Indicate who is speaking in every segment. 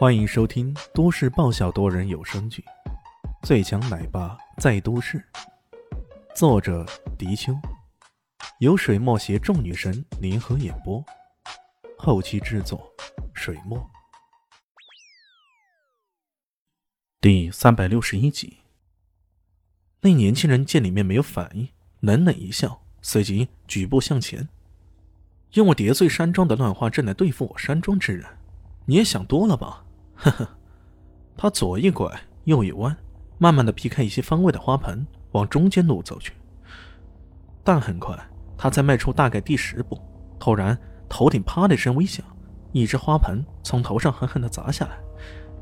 Speaker 1: 欢迎收听都市爆笑多人有声剧《最强奶爸在都市》，作者：迪秋，由水墨携众女神联合演播，后期制作：水墨。第三百六十一集，那年轻人见里面没有反应，冷冷一笑，随即举步向前，用我叠碎山庄的乱花阵来对付我山庄之人，你也想多了吧？呵呵，他左一拐，右一弯，慢慢的避开一些方位的花盆，往中间路走去。但很快，他才迈出大概第十步，突然头顶啪的一声微响，一只花盆从头上狠狠的砸下来。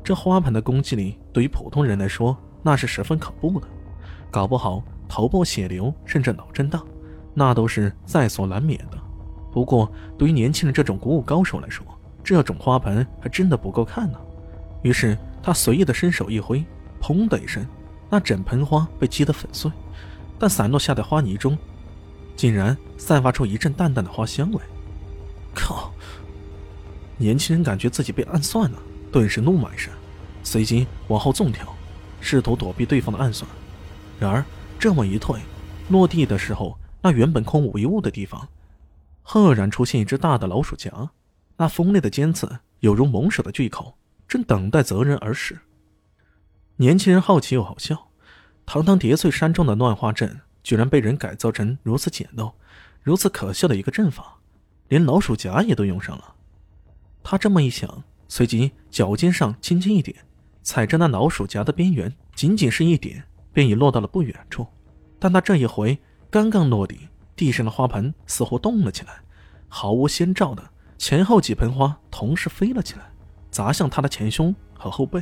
Speaker 1: 这花盆的攻击力对于普通人来说，那是十分恐怖的，搞不好头破血流，甚至脑震荡，那都是在所难免的。不过，对于年轻人这种古武高手来说，这种花盆还真的不够看呢。于是他随意的伸手一挥，砰的一声，那整盆花被击得粉碎，但散落下的花泥中，竟然散发出一阵淡淡的花香味。靠！年轻人感觉自己被暗算了，顿时怒骂一声，随即往后纵跳，试图躲避对方的暗算。然而这么一退，落地的时候，那原本空无一物的地方，赫然出现一只大的老鼠夹，那锋利的尖刺有如猛兽的巨口。正等待择人而使。年轻人好奇又好笑，堂堂叠翠山庄的乱花阵，居然被人改造成如此简陋、如此可笑的一个阵法，连老鼠夹也都用上了。他这么一想，随即脚尖上轻轻一点，踩着那老鼠夹的边缘，仅仅是一点，便已落到了不远处。但他这一回刚刚落地，地上的花盆似乎动了起来，毫无先兆的，前后几盆花同时飞了起来。砸向他的前胸和后背，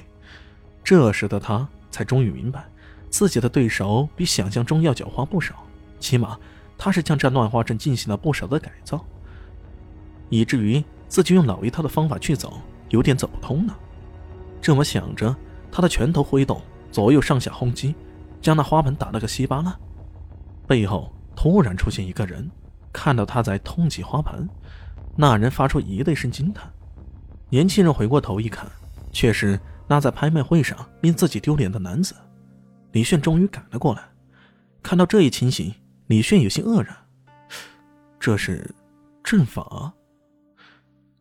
Speaker 1: 这时的他才终于明白，自己的对手比想象中要狡猾不少。起码，他是将这乱花阵进行了不少的改造，以至于自己用老一套的方法去走，有点走不通了。这么想着，他的拳头挥动，左右上下轰击，将那花盆打了个稀巴烂。背后突然出现一个人，看到他在痛击花盆，那人发出一类声惊叹。年轻人回过头一看，却是那在拍卖会上令自己丢脸的男子。李炫终于赶了过来，看到这一情形，李炫有些愕然：这是阵法？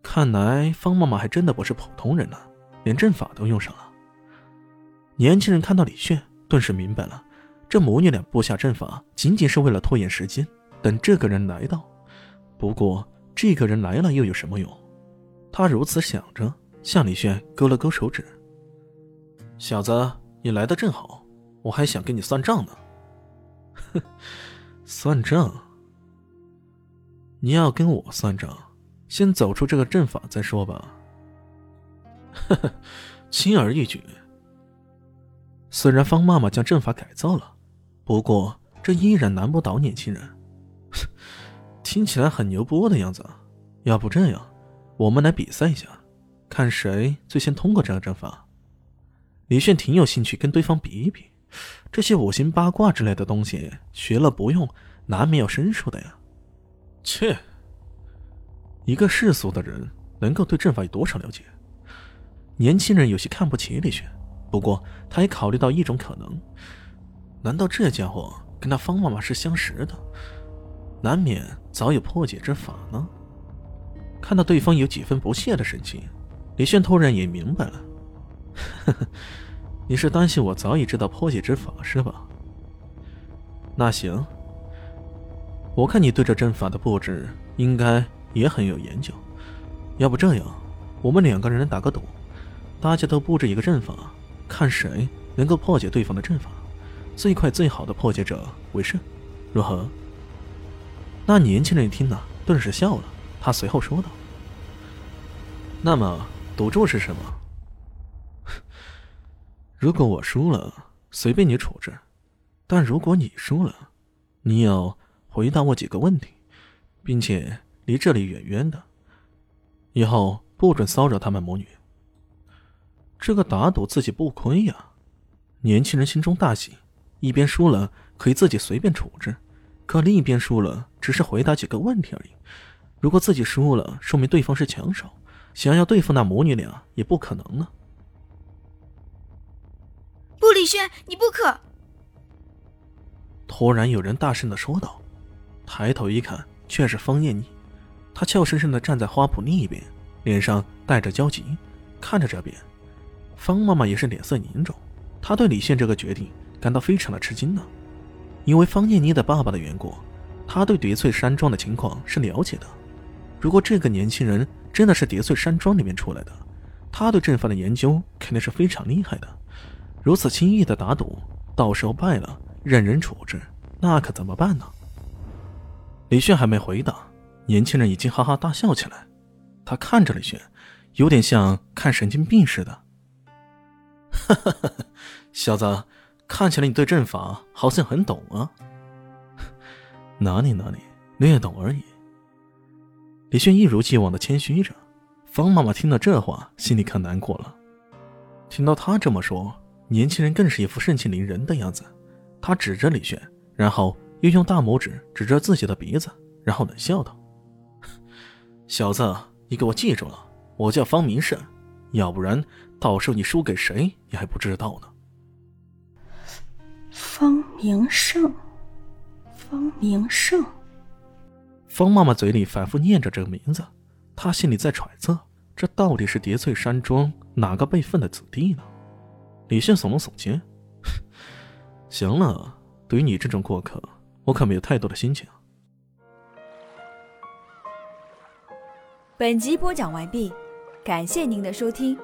Speaker 1: 看来方妈妈还真的不是普通人呢，连阵法都用上了。年轻人看到李炫，顿时明白了，这母女俩布下阵法，仅仅是为了拖延时间，等这个人来到。不过，这个人来了又有什么用？他如此想着，向李炫勾了勾手指：“小子，你来的正好，我还想跟你算账呢。”“哼，算账？你要跟我算账，先走出这个阵法再说吧。”“呵呵，轻而易举。虽然方妈妈将阵法改造了，不过这依然难不倒年轻人。听起来很牛波的样子，要不这样？”我们来比赛一下，看谁最先通过这个阵法。李炫挺有兴趣跟对方比一比，这些五行八卦之类的东西学了不用，难免有生疏的呀。切，一个世俗的人能够对阵法有多少了解？年轻人有些看不起李炫，不过他也考虑到一种可能：难道这家伙跟他方妈妈是相识的，难免早有破解之法呢？看到对方有几分不屑的神情，李炫突然也明白了。呵呵，你是担心我早已知道破解之法是吧？那行，我看你对这阵法的布置应该也很有研究。要不这样，我们两个人打个赌，大家都布置一个阵法，看谁能够破解对方的阵法，最快最好的破解者为胜，如何？那年轻人一听呢，顿时笑了。他随后说道：“那么赌注是什么？如果我输了，随便你处置；但如果你输了，你要回答我几个问题，并且离这里远远的，以后不准骚扰他们母女。这个打赌自己不亏呀！”年轻人心中大喜，一边输了可以自己随便处置，可另一边输了只是回答几个问题而已。如果自己输了，说明对方是强手，想要对付那母女俩也不可能了。
Speaker 2: 不，李轩，你不可！
Speaker 1: 突然有人大声的说道，抬头一看，却是方艳妮。她俏生生的站在花圃另一边，脸上带着焦急，看着这边。方妈妈也是脸色凝重，她对李现这个决定感到非常的吃惊呢。因为方艳妮的爸爸的缘故，她对叠翠山庄的情况是了解的。如果这个年轻人真的是叠翠山庄里面出来的，他对阵法的研究肯定是非常厉害的。如此轻易的打赌，到时候败了，任人处置，那可怎么办呢？李炫还没回答，年轻人已经哈哈大笑起来。他看着李炫，有点像看神经病似的。哈哈哈！小子，看起来你对阵法好像很懂啊。哪里哪里，略懂而已。李炫一如既往的谦虚着。方妈妈听到这话，心里可难过了。听到他这么说，年轻人更是一副盛气凌人的样子。他指着李炫，然后又用大拇指指着自己的鼻子，然后冷笑道：“小子，你给我记住了，我叫方明胜，要不然到时候你输给谁，你还不知道呢。”
Speaker 3: 方明胜，方明胜。
Speaker 1: 方妈妈嘴里反复念着这个名字。她心里在揣测，这到底是叠翠山庄哪个辈分的子弟呢？李迅耸了耸肩，行了，对于你这种过客，我可没有太多的心情。
Speaker 4: 本集播讲完毕，感谢您的收听。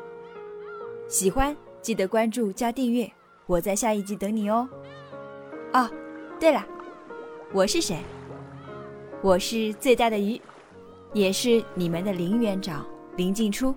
Speaker 4: 喜欢记得关注加订阅，我在下一集等你哦。哦，对了，我是谁？我是最大的鱼。也是你们的林园长林静初。